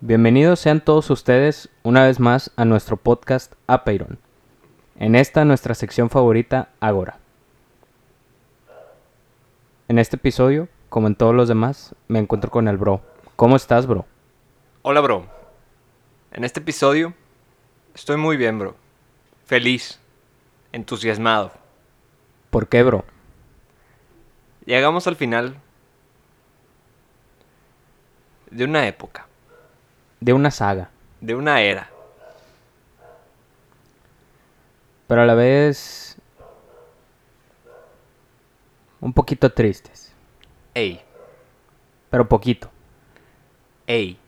Bienvenidos sean todos ustedes una vez más a nuestro podcast Apeiron. En esta nuestra sección favorita, Agora. En este episodio, como en todos los demás, me encuentro con el bro. ¿Cómo estás, bro? Hola, bro. En este episodio estoy muy bien, bro. Feliz, entusiasmado. ¿Por qué, bro? Llegamos al final de una época, De una saga, de una era. pero a la vez un poquito tristes, Ey, pero poquito. ey.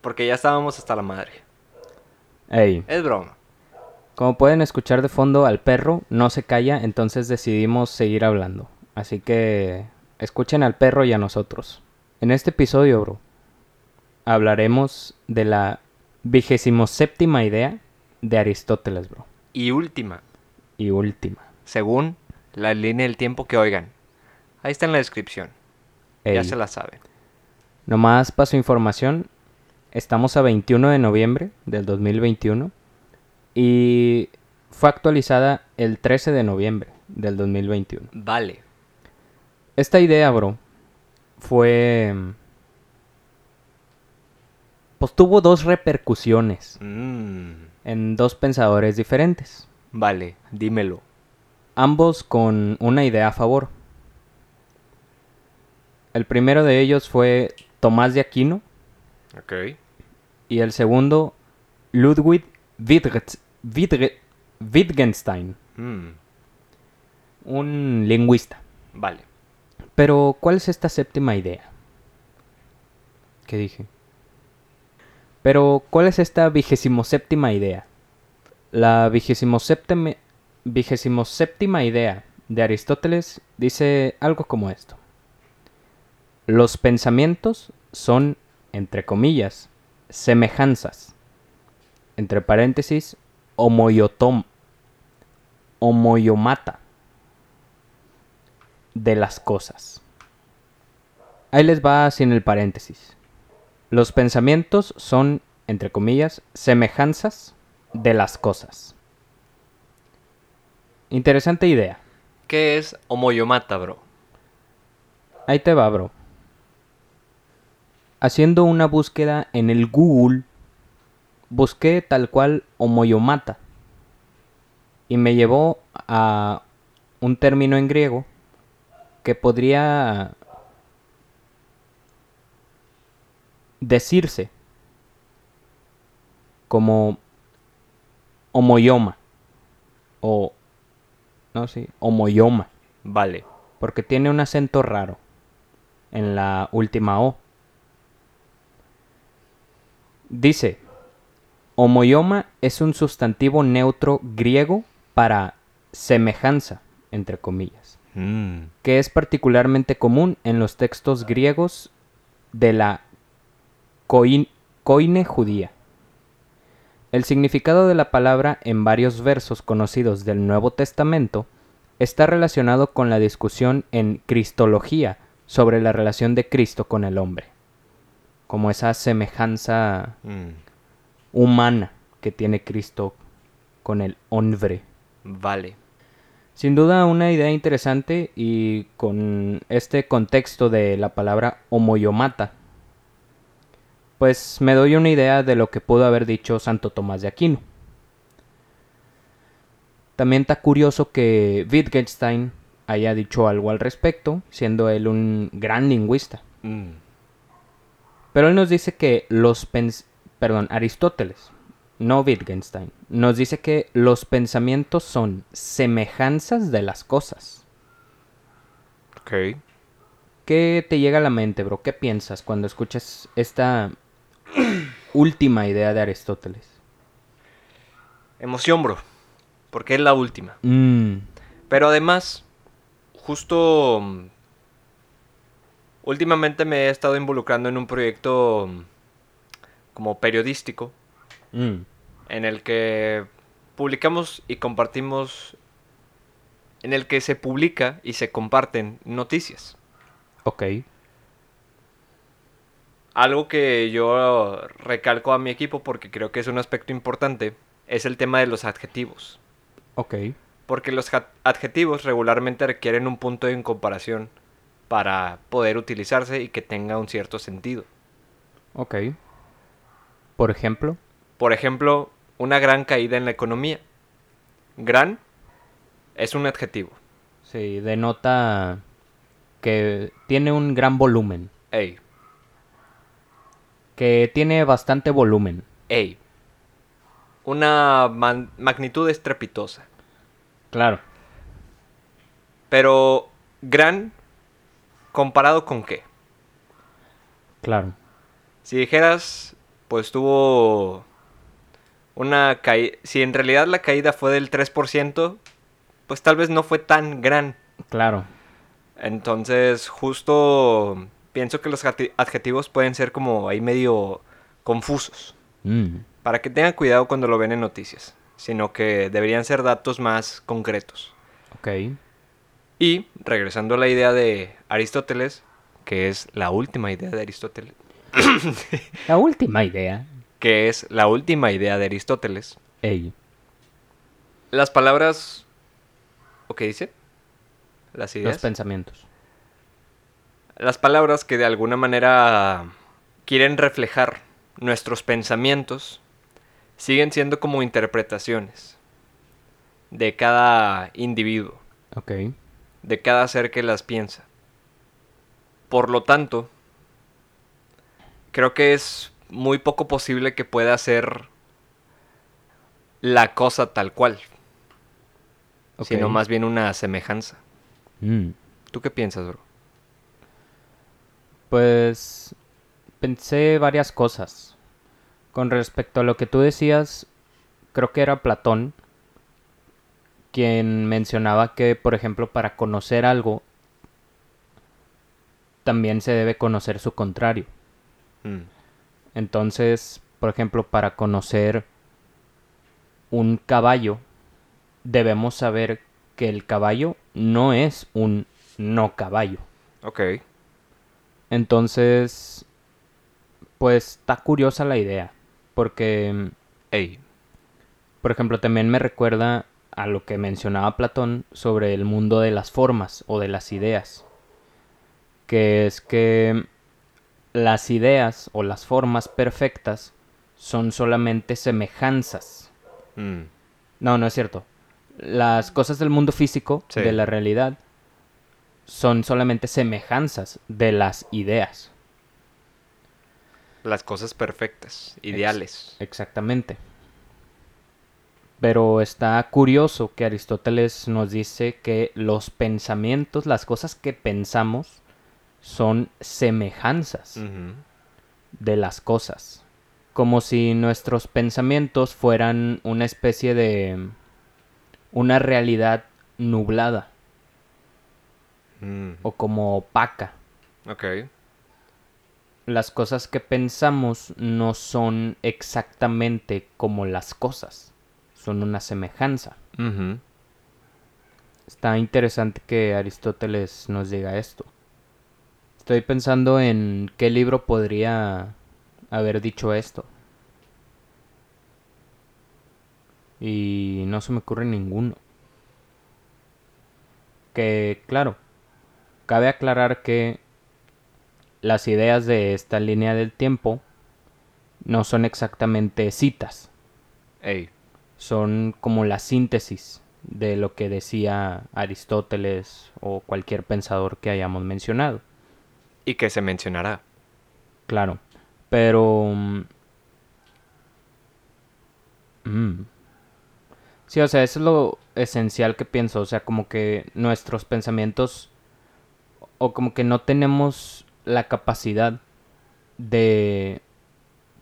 Porque ya estábamos hasta la madre. Ey, Es broma. como pueden escuchar de fondo al perro, no se calla, entonces decidimos seguir hablando. Así que escuchen al perro y a nosotros. En este episodio, bro, hablaremos de la vigésimo séptima idea de Aristóteles, bro. Y última, Y última. según la línea del tiempo que oigan. Ahí está en la descripción. Ya se la saben. Nomás para su información, estamos a 21 de noviembre del 2021 y fue actualizada el 13 de noviembre del 2021. Vale. Esta idea, bro, fue... Pues tuvo dos repercusiones Mm, en dos pensadores diferentes, vale, dímelo. ambos con una idea a favor. El primero de ellos fue Tomás de Aquino Ok. y el segundo Ludwig Wittgenstein, Mm, un lingüista. vale. Pero, ¿cuál es esta séptima idea? ¿Qué dije? Pero, ¿cuál es esta vigésimo séptima idea? La vigésimo séptima, idea de Aristóteles dice algo como esto. Los pensamientos son, entre comillas, semejanzas, entre paréntesis, homoyotom, homoyomata de las cosas. Ahí les va sin el paréntesis. Los pensamientos son, entre comillas, semejanzas de las cosas. Interesante idea. ¿Qué es homoyomata, bro? Ahí te va, bro. Haciendo una búsqueda en el Google, busqué tal cual homoyomata. Y me llevó a un término en griego que podría decirse como homoyoma o no sé, homoyoma Vale. porque tiene un acento raro en la última O. Dice, homoyoma es un sustantivo neutro griego para semejanza, entre comillas, Mm, que es particularmente común en los textos griegos de la coin- coine judía. El significado de la palabra en varios versos conocidos del Nuevo Testamento está relacionado con la discusión en Cristología sobre la relación de Cristo con el hombre, como esa semejanza mm, humana que tiene Cristo con el hombre. Vale. Sin duda una idea interesante y con este contexto de la palabra homoyomata, pues me doy una idea de lo que pudo haber dicho Santo Tomás de Aquino. También está curioso que Wittgenstein haya dicho algo al respecto, siendo él un gran lingüista. Mm, Pero él nos dice que los pens- perdón, Aristóteles, no Wittgenstein, nos dice que los pensamientos son semejanzas de las cosas. ok. ¿Qué te llega a la mente, bro? ¿Qué piensas cuando escuchas esta última idea de Aristóteles? Emoción, bro. Porque es la última. Mm, Pero además, justo mm, últimamente me he estado involucrando en un proyecto mm, como periodístico mm, en el que publicamos y compartimos en el que se publica y se comparten noticias. Ok. algo que yo recalco a mi equipo porque creo que es un aspecto importante es el tema de los adjetivos. Ok. Porque los adjetivos regularmente requieren un punto de comparación para poder utilizarse y que tenga un cierto sentido. Ok. Por ejemplo. Por ejemplo, una gran caída en la economía. Gran es un adjetivo. Sí, denota que tiene un gran volumen. Ey, Que tiene bastante volumen. ey. Una magnitud estrepitosa. Claro. Pero gran comparado con qué? Claro. Si dijeras, pues tuvo una caída... Si en realidad la caída fue del 3%, pues tal vez no fue tan gran. Claro. Entonces, justo pienso que los adje- adjetivos pueden ser como ahí medio confusos. Mm, Para que tengan cuidado cuando lo ven en noticias. Sino que deberían ser datos más concretos. ok. Y, regresando a la idea de Aristóteles, que es la última idea de Aristóteles, La última idea. Que es la última idea de Aristóteles, Ey. las palabras... ¿O qué dice? Las Los ideas. pensamientos. las palabras que de alguna manera quieren reflejar nuestros pensamientos siguen siendo como interpretaciones de cada individuo, Ok. de cada ser que las piensa. Por lo tanto, creo que es muy poco posible que pueda ser la cosa tal cual, sino más bien una semejanza. Mm. ¿Tú qué piensas, bro? Pues pensé varias cosas. Con respecto a lo que tú decías, creo que era Platón quien mencionaba que, por ejemplo, para conocer algo, también se debe conocer su contrario. Mm, Entonces, por ejemplo, para conocer un caballo, debemos saber que el caballo no es un no caballo. Ok. Entonces, pues está curiosa la idea, porque, Ey. por ejemplo, también me recuerda a lo que mencionaba Platón sobre el mundo de las formas o de las ideas, que es que las ideas o las formas perfectas son solamente semejanzas. Mm, No, no es cierto. Las cosas del mundo físico, Sí. de la realidad, son solamente semejanzas de las ideas. Las cosas perfectas, ideales. Exactamente. Pero está curioso que Aristóteles nos dice que los pensamientos, las cosas que pensamos, son semejanzas de las cosas. Como si nuestros pensamientos fueran una especie de... una realidad nublada Mm, o como opaca. Ok. Las cosas que pensamos no son exactamente como las cosas, son una semejanza. Está interesante que Aristóteles nos diga esto. Estoy pensando en qué libro podría haber dicho esto. Y no se me ocurre ninguno. Que, claro, cabe aclarar que las ideas de esta línea del tiempo no son exactamente citas Ey. son como la síntesis de lo que decía Aristóteles o cualquier pensador que hayamos mencionado. Y que se mencionará. Claro, pero... mm, mm. Sí, o sea, eso es lo esencial que pienso, o sea, como que nuestros pensamientos o como que no tenemos la capacidad de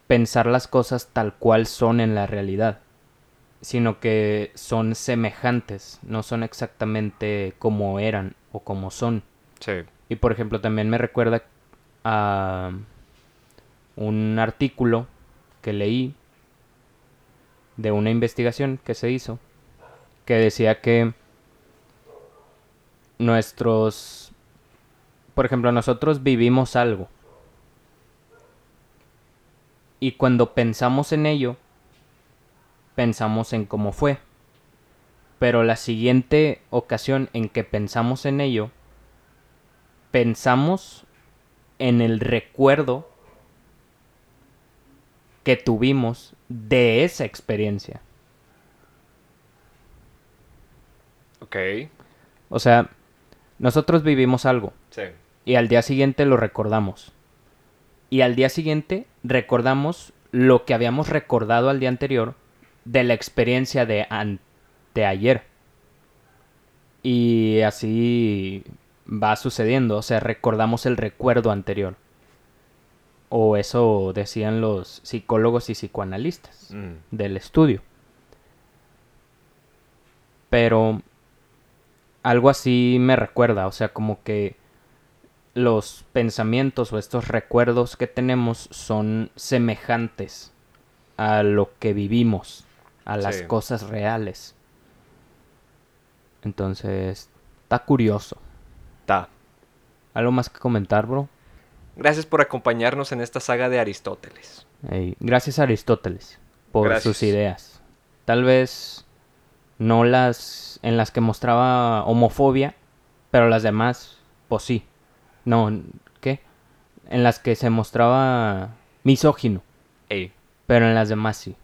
pensar las cosas tal cual son en la realidad, sino que son semejantes, no son exactamente como eran o como son. Sí. Y por ejemplo, también me recuerda a un artículo que leí de una investigación que se hizo que decía que nuestros por ejemplo, nosotros vivimos algo Y cuando pensamos en ello, pensamos en cómo fue. Pero la siguiente ocasión en que pensamos en ello, pensamos en el recuerdo que tuvimos de esa experiencia. Ok. O sea, nosotros vivimos algo Sí. y al día siguiente lo recordamos. Y al día siguiente recordamos lo que habíamos recordado al día anterior de la experiencia de anteayer. Y así va sucediendo, o sea, recordamos el recuerdo anterior. O eso decían los psicólogos y psicoanalistas Mm. del estudio. Pero algo así me recuerda, o sea, como que los pensamientos o estos recuerdos que tenemos son semejantes a lo que vivimos, a las Sí. cosas reales. Entonces, está curioso. Ta. ¿Algo más que comentar, bro? Gracias por acompañarnos en esta saga de Aristóteles. Gracias a Aristóteles por Gracias. sus ideas. Tal vez no las en las que mostraba homofobia, pero las demás, pues sí. No, ¿qué? En las que se mostraba misógino, pero en las demás sí.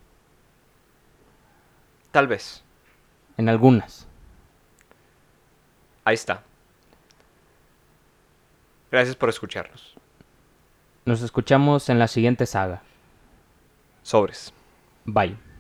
tal vez. En algunas. Ahí está. Gracias por escucharnos. Nos escuchamos en la siguiente saga. Sobres. Bye.